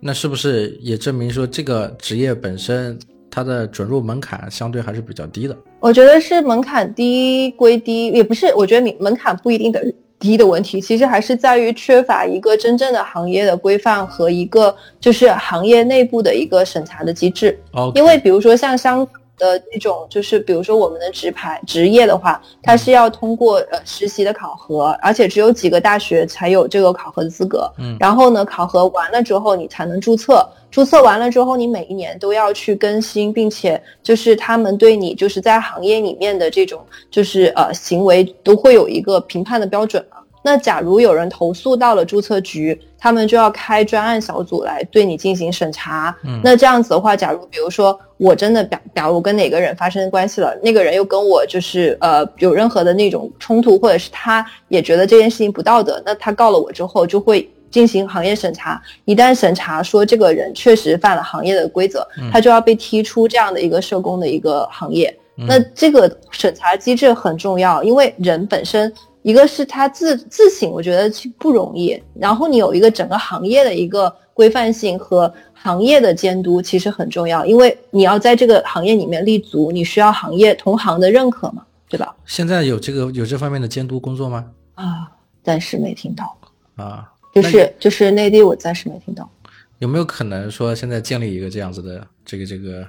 那是不是也证明说这个职业本身它的准入门槛相对还是比较低的？我觉得是门槛低归低，也不是。我觉得门门槛不一定等于低的问题，其实还是在于缺乏一个真正的行业的规范和一个就是行业内部的一个审查的机制。哦，因为比如说像香。的那种就是，比如说我们的职牌职业的话，它是要通过呃实习的考核，而且只有几个大学才有这个考核的资格。嗯，然后呢，考核完了之后你才能注册，注册完了之后你每一年都要去更新，并且就是他们对你就是在行业里面的这种就是呃行为都会有一个评判的标准那假如有人投诉到了注册局，他们就要开专案小组来对你进行审查。嗯，那这样子的话，假如比如说我真的表表我跟哪个人发生关系了，那个人又跟我就是呃有任何的那种冲突，或者是他也觉得这件事情不道德，那他告了我之后就会进行行业审查。一旦审查说这个人确实犯了行业的规则，他就要被踢出这样的一个社工的一个行业。那这个审查机制很重要，因为人本身。一个是他自自省，我觉得不容易。然后你有一个整个行业的一个规范性和行业的监督，其实很重要，因为你要在这个行业里面立足，你需要行业同行的认可嘛，对吧？现在有这个有这方面的监督工作吗？啊，暂时没听到。啊，就是就是内地，我暂时没听到。有没有可能说现在建立一个这样子的这个这个？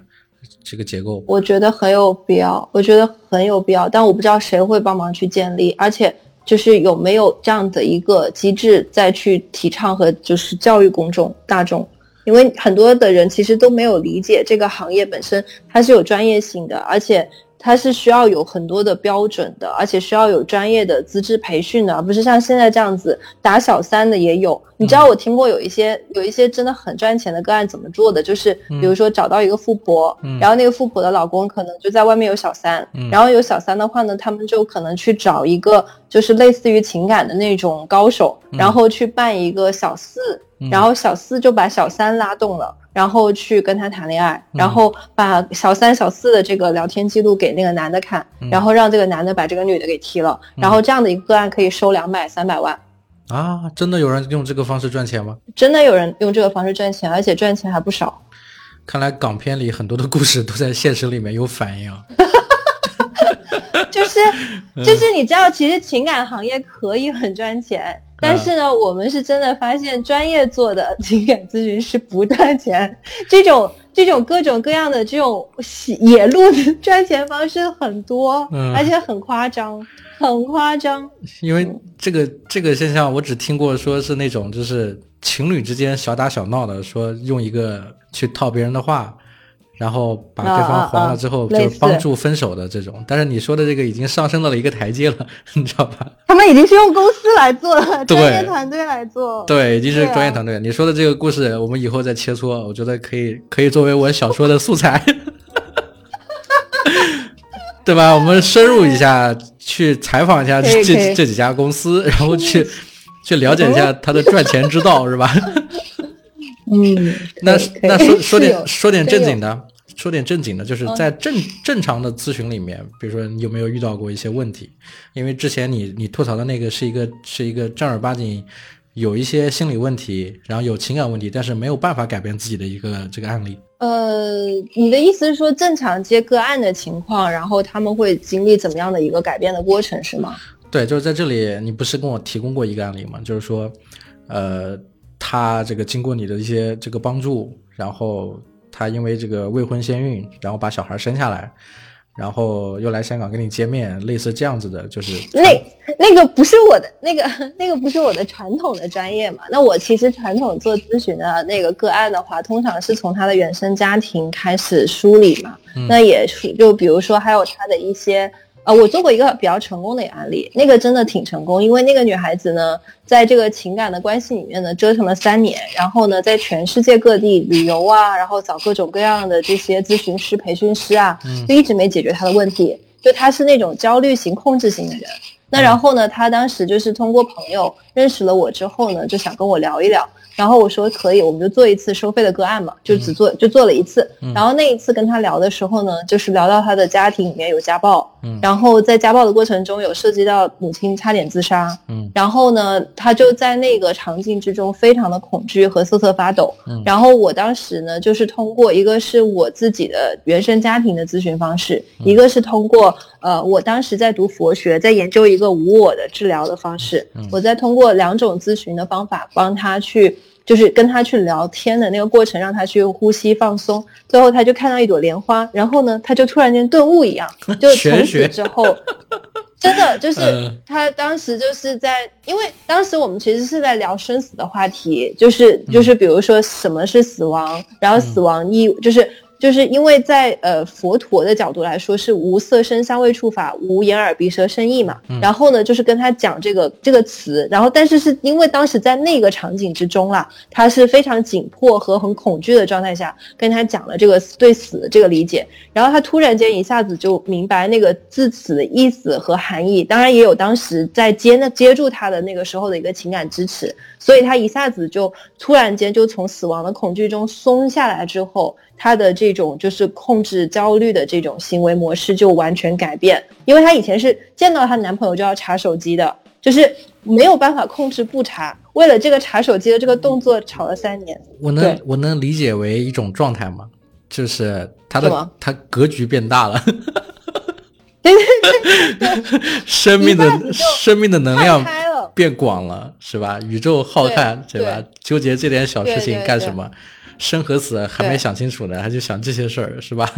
这个结构，我觉得很有必要，我觉得很有必要，但我不知道谁会帮忙去建立，而且就是有没有这样的一个机制再去提倡和就是教育公众大众，因为很多的人其实都没有理解这个行业本身它是有专业性的，而且。它是需要有很多的标准的，而且需要有专业的资质培训的，而不是像现在这样子打小三的也有。你知道我听过有一些有一些真的很赚钱的个案怎么做的？就是比如说找到一个富婆，然后那个富婆的老公可能就在外面有小三，然后有小三的话呢，他们就可能去找一个就是类似于情感的那种高手，然后去办一个小四，然后小四就把小三拉动了。然后去跟他谈恋爱，然后把小三小四的这个聊天记录给那个男的看，然后让这个男的把这个女的给踢了，然后这样的一个个案可以收两百三百万啊！真的有人用这个方式赚钱吗？真的有人用这个方式赚钱，而且赚钱还不少。看来港片里很多的故事都在现实里面有反应。就是就是你知道，其实情感行业可以很赚钱。但是呢，我们是真的发现专业做的情感咨询师不赚钱，这种这种各种各样的这种野路的 赚钱方式很多，而且很夸张，很夸张。因为这个这个现象，我只听过说是那种就是情侣之间小打小闹的，说用一个去套别人的话。然后把对方黄了之后，就帮助分手的这种。但是你说的这个已经上升到了一个台阶了，你知道吧？他们已经是用公司来做了，专业团队来做。对，已经是专业团队。你说的这个故事，我们以后再切磋，我觉得可以，可以作为我小说的素材，对吧？我们深入一下，去采访一下这这几家公司，然后去去了解一下他的赚钱之道，是吧？嗯，那那说说点说点正经的，说点正经的，就是在正正常的咨询里面，比如说你有没有遇到过一些问题？因为之前你你吐槽的那个是一个是一个正儿八经有一些心理问题，然后有情感问题，但是没有办法改变自己的一个这个案例。呃，你的意思是说正常接个案的情况，然后他们会经历怎么样的一个改变的过程，是吗？对，就是在这里，你不是跟我提供过一个案例吗？就是说，呃，他这个经过你的一些这个帮助，然后他因为这个未婚先孕，然后把小孩生下来。然后又来香港跟你见面，类似这样子的，就是那那个不是我的那个那个不是我的传统的专业嘛？那我其实传统做咨询的那个个案的话，通常是从他的原生家庭开始梳理嘛。那也是就比如说还有他的一些。呃，我做过一个比较成功的案例，那个真的挺成功，因为那个女孩子呢，在这个情感的关系里面呢，折腾了三年，然后呢，在全世界各地旅游啊，然后找各种各样的这些咨询师、培训师啊，就一直没解决她的问题，就她是那种焦虑型、控制型的人。那然后呢，她当时就是通过朋友认识了我之后呢，就想跟我聊一聊。然后我说可以，我们就做一次收费的个案嘛，就只做就做了一次。然后那一次跟她聊的时候呢，就是聊到她的家庭里面有家暴，然后在家暴的过程中有涉及到母亲差点自杀。嗯然后呢，他就在那个场景之中非常的恐惧和瑟瑟发抖。嗯然后我当时呢，就是通过一个是我自己的原生家庭的咨询方式，一个是通过呃我当时在读佛学，在研究一个无我的治疗的方式，嗯我在通过两种咨询的方法帮他去。就是跟他去聊天的那个过程，让他去呼吸放松，最后他就看到一朵莲花，然后呢，他就突然间顿悟一样，就从此之后，真的就是他当时就是在，因为当时我们其实是在聊生死的话题，就是就是比如说什么是死亡，然后死亡意就是。就是因为在呃佛陀的角度来说是无色声香味触法无眼耳鼻舌身意嘛，然后呢就是跟他讲这个这个词，然后但是是因为当时在那个场景之中啦，他是非常紧迫和很恐惧的状态下跟他讲了这个对死的这个理解，然后他突然间一下子就明白那个字词的意思和含义，当然也有当时在接那接住他的那个时候的一个情感支持，所以他一下子就突然间就从死亡的恐惧中松下来之后。她的这种就是控制焦虑的这种行为模式就完全改变，因为她以前是见到她男朋友就要查手机的，就是没有办法控制不查，为了这个查手机的这个动作吵了三年。我能我能理解为一种状态吗？就是她的她格局变大了，对对对，生命的生命的能量变广了，是吧？宇宙浩瀚，对吧？纠结这点小事情干什么？生和死还没想清楚呢，他就想这些事儿，是吧？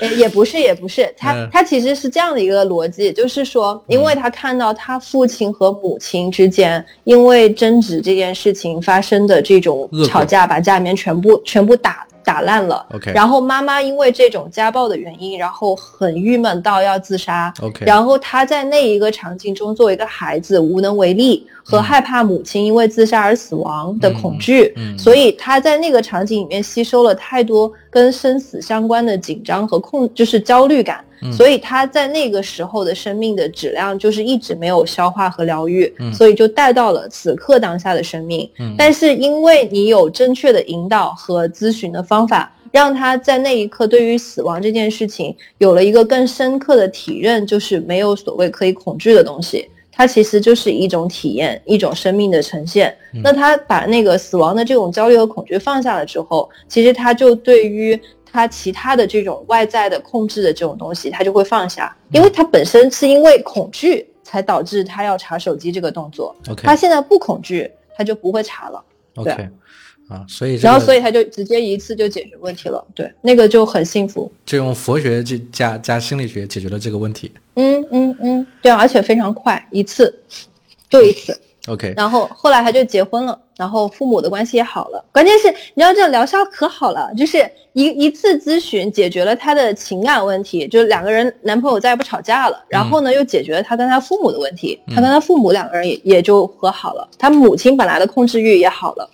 也也不是，也不是，他他其实是这样的一个逻辑，就是说，因为他看到他父亲和母亲之间因为争执这件事情发生的这种吵架，把家里面全部全部打打烂了。OK，然后妈妈因为这种家暴的原因，然后很郁闷到要自杀。OK，然后她在那一个场景中作为一个孩子无能为力。和害怕母亲因为自杀而死亡的恐惧，所以她在那个场景里面吸收了太多跟生死相关的紧张和控，就是焦虑感，所以他在那个时候的生命的质量就是一直没有消化和疗愈，所以就带到了此刻当下的生命。但是因为你有正确的引导和咨询的方法，让他在那一刻对于死亡这件事情有了一个更深刻的体认，就是没有所谓可以恐惧的东西。它其实就是一种体验，一种生命的呈现。那他把那个死亡的这种焦虑和恐惧放下了之后，其实他就对于他其他的这种外在的控制的这种东西，他就会放下，因为他本身是因为恐惧才导致他要查手机这个动作。他现在不恐惧，他就不会查了。OK。啊，所以然后所以他就直接一次就解决问题了，对，那个就很幸福，就用佛学加加心理学解决了这个问题。嗯嗯嗯，对，而且非常快，一次就一次。OK，然后后来他就结婚了，然后父母的关系也好了。关键是你知道这疗效可好了，就是一一次咨询解决了他的情感问题，就是两个人男朋友再也不吵架了。然后呢，又解决了他跟他父母的问题，他跟他父母两个人也也就和好了，他母亲本来的控制欲也好了。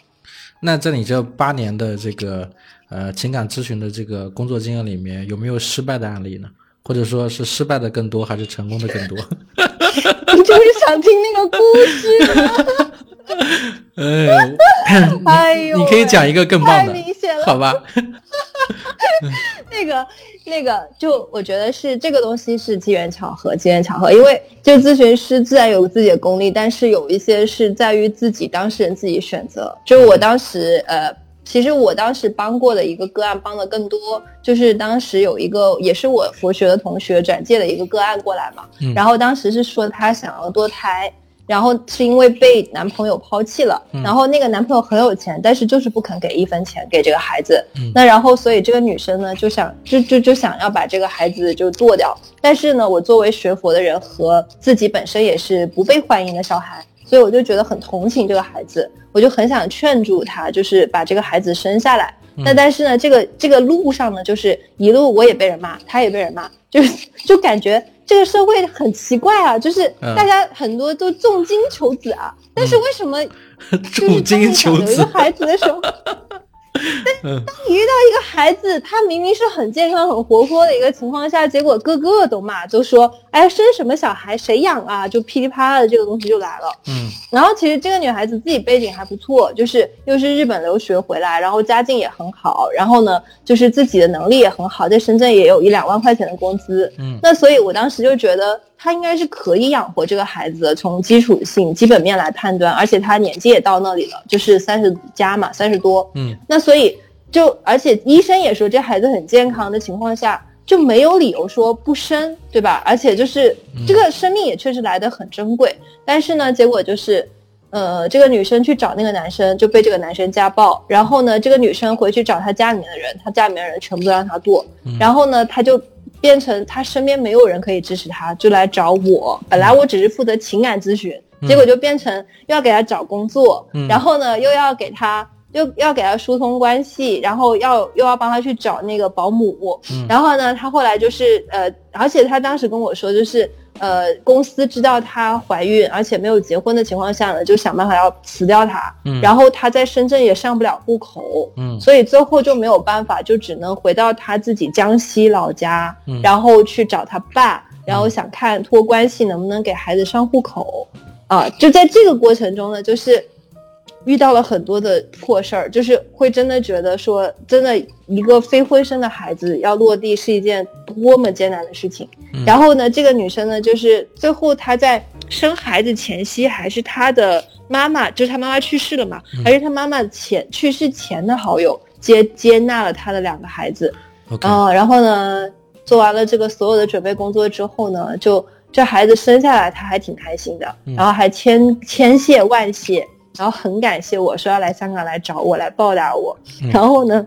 那在你这八年的这个呃情感咨询的这个工作经验里面，有没有失败的案例呢？或者说是失败的更多，还是成功的更多？你 就是想听那个故事。哎，哎呦，你可以讲一个更棒的，太明显了，好吧？那个那个，就我觉得是这个东西是机缘巧合，机缘巧合，因为就咨询师自然有自己的功力，但是有一些是在于自己当事人自己选择。就我当时，呃，其实我当时帮过的一个个案帮的更多，就是当时有一个也是我佛学的同学转介的一个个案过来嘛，然后当时是说她想要堕胎。然后是因为被男朋友抛弃了，然后那个男朋友很有钱，但是就是不肯给一分钱给这个孩子。那然后所以这个女生呢就想就就就想要把这个孩子就剁掉。但是呢，我作为学佛的人和自己本身也是不被欢迎的小孩，所以我就觉得很同情这个孩子，我就很想劝住他，就是把这个孩子生下来。那但是呢，这个这个路上呢，就是一路我也被人骂，他也被人骂，就是就感觉。这个社会很奇怪啊，就是大家很多都重金求子啊，但是为什么 重金求子有一个孩子的时候？但当你遇到一个孩子，他明明是很健康、很活泼的一个情况下，结果个个都骂，就说：“哎，生什么小孩谁养啊？”就噼里啪啦的这个东西就来了。嗯，然后其实这个女孩子自己背景还不错，就是又是日本留学回来，然后家境也很好，然后呢，就是自己的能力也很好，在深圳也有一两万块钱的工资。嗯，那所以我当时就觉得。他应该是可以养活这个孩子的，从基础性、基本面来判断，而且他年纪也到那里了，就是三十加嘛，三十多。嗯，那所以就，而且医生也说这孩子很健康的情况下，就没有理由说不生，对吧？而且就是这个生命也确实来得很珍贵，但是呢，结果就是，呃，这个女生去找那个男生就被这个男生家暴，然后呢，这个女生回去找她家里面的人，她家里面的人全部都让她剁，然后呢，她就。变成他身边没有人可以支持他，就来找我。本来我只是负责情感咨询，结果就变成又要给他找工作，然后呢又要给他又要给他疏通关系，然后要又要帮他去找那个保姆。然后呢，他后来就是呃，而且他当时跟我说就是。呃，公司知道她怀孕，而且没有结婚的情况下呢，就想办法要辞掉她。嗯，然后她在深圳也上不了户口，嗯，所以最后就没有办法，就只能回到她自己江西老家，然后去找她爸，然后想看托关系能不能给孩子上户口。啊，就在这个过程中呢，就是。遇到了很多的破事儿，就是会真的觉得说，真的一个非婚生的孩子要落地是一件多么艰难的事情。然后呢，这个女生呢，就是最后她在生孩子前夕，还是她的妈妈，就是她妈妈去世了嘛，还是她妈妈前去世前的好友接接纳了她的两个孩子。啊，然后呢，做完了这个所有的准备工作之后呢，就这孩子生下来，她还挺开心的，然后还千千谢万谢。然后很感谢我说要来香港来找我来报答我，然后呢，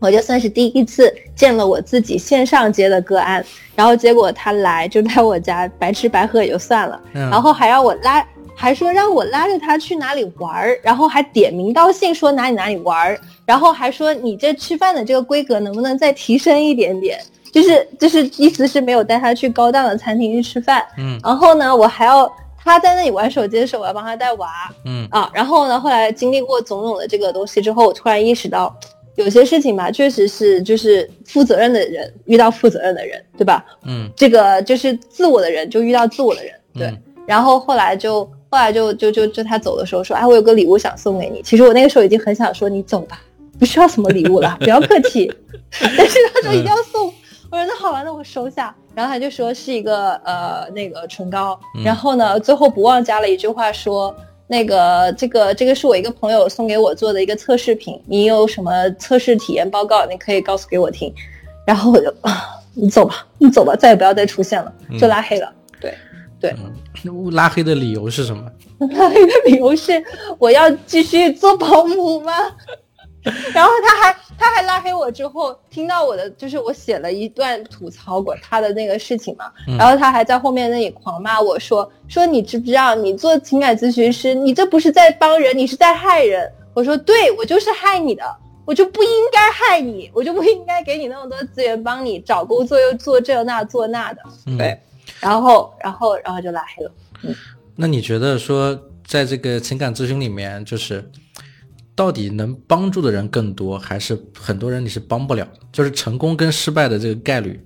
我就算是第一次见了我自己线上接的个案，然后结果他来就在我家白吃白喝也就算了，然后还要我拉，还说让我拉着他去哪里玩儿，然后还点名道姓说哪里哪里玩儿，然后还说你这吃饭的这个规格能不能再提升一点点，就是就是意思是没有带他去高档的餐厅去吃饭，嗯，然后呢我还要。他在那里玩手机的时候，我要帮他带娃，嗯啊，然后呢，后来经历过种种的这个东西之后，我突然意识到，有些事情吧，确实是就是负责任的人遇到负责任的人，对吧？嗯，这个就是自我的人就遇到自我的人，对。然后后来就后来就就就就他走的时候说，哎，我有个礼物想送给你。其实我那个时候已经很想说，你走吧，不需要什么礼物了，不要客气。但是他说一定要送。我说那好吧，那我收下。然后他就说是一个呃那个唇膏。然后呢，最后不忘加了一句话说，那个这个这个是我一个朋友送给我做的一个测试品。你有什么测试体验报告，你可以告诉给我听。然后我就啊，你走吧，你走吧，再也不要再出现了，就拉黑了。对对，拉黑的理由是什么？拉黑的理由是我要继续做保姆吗？然后他还他还拉黑我之后，听到我的就是我写了一段吐槽过他的那个事情嘛，然后他还在后面那里狂骂我说说你知不知道你做情感咨询师，你这不是在帮人，你是在害人。我说对，我就是害你的，我就不应该害你，我就不应该给你那么多资源帮你找工作又做这那做那的。对，然后然后然后就拉黑了。嗯，那你觉得说在这个情感咨询里面就是？到底能帮助的人更多，还是很多人你是帮不了？就是成功跟失败的这个概率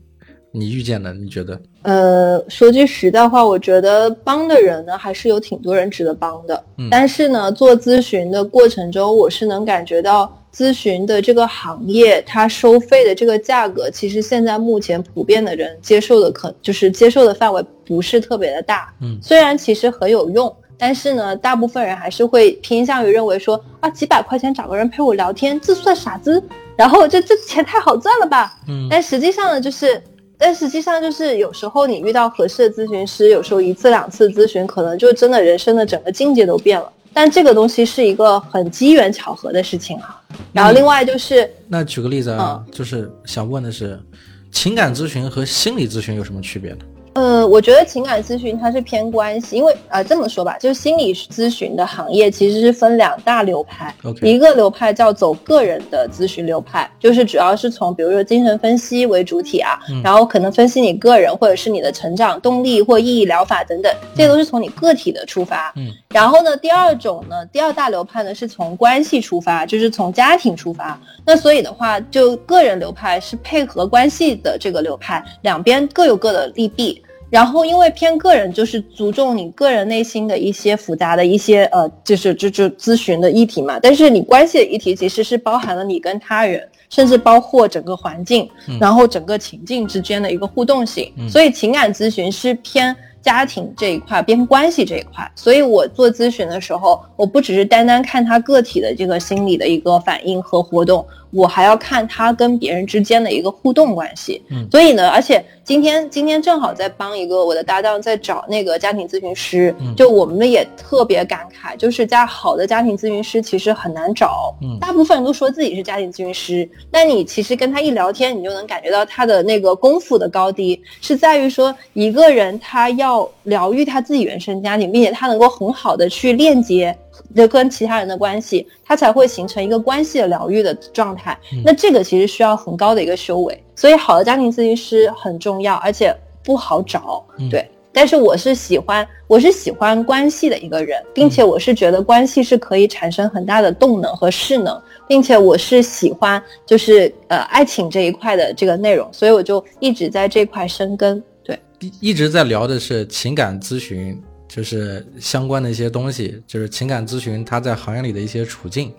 你遇见的，你觉得？呃，说句实在话，我觉得帮的人呢，还是有挺多人值得帮的。嗯，但是呢，做咨询的过程中，我是能感觉到咨询的这个行业，它收费的这个价格，其实现在目前普遍的人接受的可就是接受的范围不是特别的大。嗯，虽然其实很有用，但是呢，大部分人还是会偏向于认为说啊，几百块钱找个人陪我聊天，这算啥子？然后这这钱太好赚了吧？嗯，但实际上呢，就是，但实际上就是有时候你遇到合适的咨询师，有时候一次两次咨询，可能就真的人生的整个境界都变了。但这个东西是一个很机缘巧合的事情哈。然后另外就是，那举个例子啊，就是想问的是，情感咨询和心理咨询有什么区别呢？呃，我觉得情感咨询它是偏关系，因为呃这么说吧，就是心理咨询的行业其实是分两大流派，一个流派叫走个人的咨询流派，就是主要是从比如说精神分析为主体啊，然后可能分析你个人或者是你的成长动力或意义疗法等等，这些都是从你个体的出发。嗯，然后呢，第二种呢，第二大流派呢是从关系出发，就是从家庭出发。那所以的话，就个人流派是配合关系的这个流派，两边各有各的利弊。然后，因为偏个人，就是注重你个人内心的一些复杂的一些呃，就是就就咨询的议题嘛。但是你关系的议题其实是包含了你跟他人，甚至包括整个环境，然后整个情境之间的一个互动性。所以情感咨询是偏家庭这一块，边关系这一块。所以我做咨询的时候，我不只是单单看他个体的这个心理的一个反应和活动。我还要看他跟别人之间的一个互动关系，嗯，所以呢，而且今天今天正好在帮一个我的搭档在找那个家庭咨询师，就我们也特别感慨，就是家好的家庭咨询师其实很难找，嗯，大部分人都说自己是家庭咨询师，但你其实跟他一聊天，你就能感觉到他的那个功夫的高低，是在于说一个人他要疗愈他自己原生家庭，并且他能够很好的去链接。的跟其他人的关系，它才会形成一个关系的疗愈的状态。那这个其实需要很高的一个修为，所以好的家庭咨询师很重要，而且不好找。对，但是我是喜欢，我是喜欢关系的一个人，并且我是觉得关系是可以产生很大的动能和势能，并且我是喜欢就是呃爱情这一块的这个内容，所以我就一直在这块深耕。对，一一直在聊的是情感咨询。就是相关的一些东西，就是情感咨询，它在行业里的一些处境。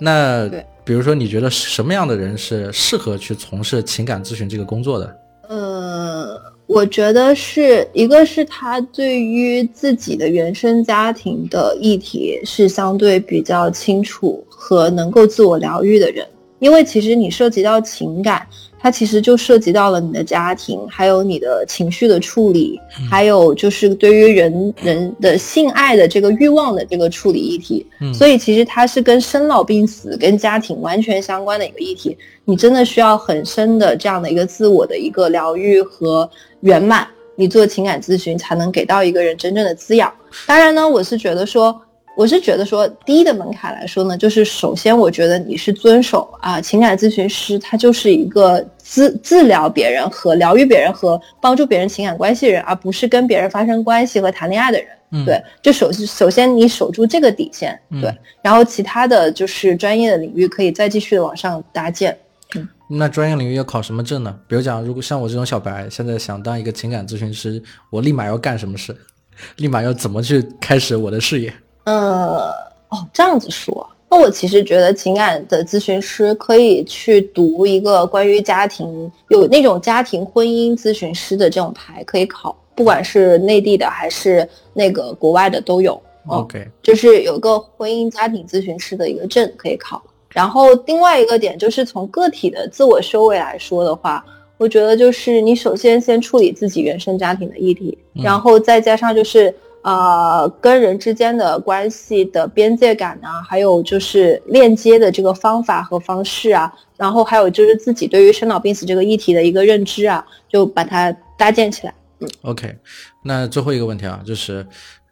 那比如说，你觉得什么样的人是适合去从事情感咨询这个工作的？呃，我觉得是一个是他对于自己的原生家庭的议题是相对比较清楚和能够自我疗愈的人，因为其实你涉及到情感。它其实就涉及到了你的家庭，还有你的情绪的处理，还有就是对于人人的性爱的这个欲望的这个处理议题。所以其实它是跟生老病死、跟家庭完全相关的一个议题。你真的需要很深的这样的一个自我的一个疗愈和圆满，你做情感咨询才能给到一个人真正的滋养。当然呢，我是觉得说。我是觉得说，低的门槛来说呢，就是首先我觉得你是遵守啊，情感咨询师他就是一个治治疗别人和疗愈别人和帮助别人情感关系的人，而不是跟别人发生关系和谈恋爱的人。对，就首首先你守住这个底线，对，然后其他的就是专业的领域可以再继续往上搭建。嗯，那专业领域要考什么证呢？比如讲，如果像我这种小白，现在想当一个情感咨询师，我立马要干什么事？立马要怎么去开始我的事业？呃，哦，这样子说，那我其实觉得情感的咨询师可以去读一个关于家庭有那种家庭婚姻咨询师的这种牌可以考，不管是内地的还是那个国外的都有。OK，就是有个婚姻家庭咨询师的一个证可以考。然后另外一个点就是从个体的自我修为来说的话，我觉得就是你首先先处理自己原生家庭的议题，然后再加上就是。呃，跟人之间的关系的边界感啊，还有就是链接的这个方法和方式啊，然后还有就是自己对于生老病死这个议题的一个认知啊，就把它搭建起来。嗯，OK，那最后一个问题啊，就是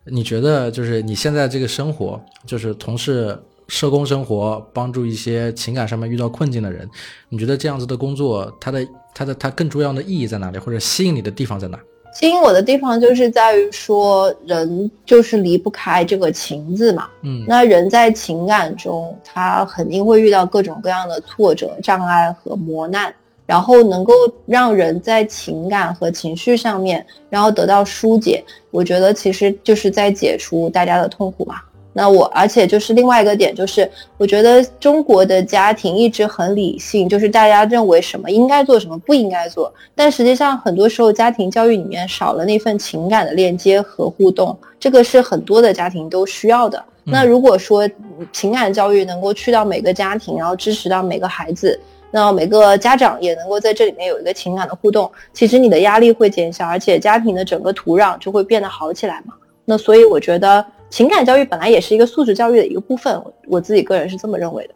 你觉得就是你现在这个生活，就是从事社工生活，帮助一些情感上面遇到困境的人，你觉得这样子的工作，它的它的它更重要的意义在哪里，或者吸引你的地方在哪？吸引我的地方就是在于说，人就是离不开这个情字嘛。嗯，那人在情感中，他肯定会遇到各种各样的挫折、障碍和磨难。然后能够让人在情感和情绪上面，然后得到疏解，我觉得其实就是在解除大家的痛苦嘛。那我，而且就是另外一个点，就是我觉得中国的家庭一直很理性，就是大家认为什么应该做，什么不应该做。但实际上，很多时候家庭教育里面少了那份情感的链接和互动，这个是很多的家庭都需要的。那如果说情感教育能够去到每个家庭，然后支持到每个孩子，那每个家长也能够在这里面有一个情感的互动，其实你的压力会减小，而且家庭的整个土壤就会变得好起来嘛。那所以我觉得。情感教育本来也是一个素质教育的一个部分，我自己个人是这么认为的。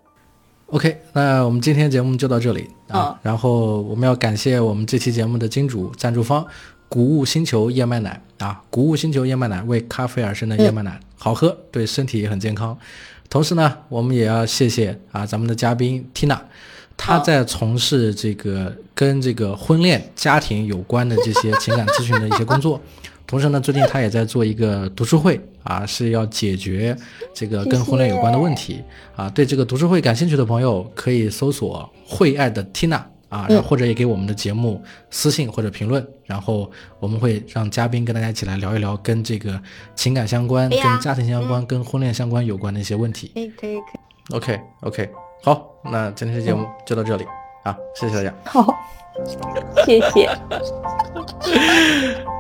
OK，那我们今天节目就到这里啊。然后我们要感谢我们这期节目的金主赞助方——谷物星球燕麦奶啊。谷物星球燕麦奶为咖啡而生的燕麦奶，好喝，对身体也很健康。同时呢，我们也要谢谢啊咱们的嘉宾 Tina，她在从事这个跟这个婚恋家庭有关的这些情感咨询的一些工作。同时呢，最近他也在做一个读书会啊，是要解决这个跟婚恋有关的问题啊。对这个读书会感兴趣的朋友，可以搜索“会爱的 Tina” 啊，或者也给我们的节目私信或者评论，然后我们会让嘉宾跟大家一起来聊一聊跟这个情感相关、跟家庭相关、跟婚恋相关有关的一些问题。可以可以可以。OK OK，好，那今天的节目就到这里啊，谢谢大家。好，谢谢。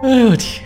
哎呦我天！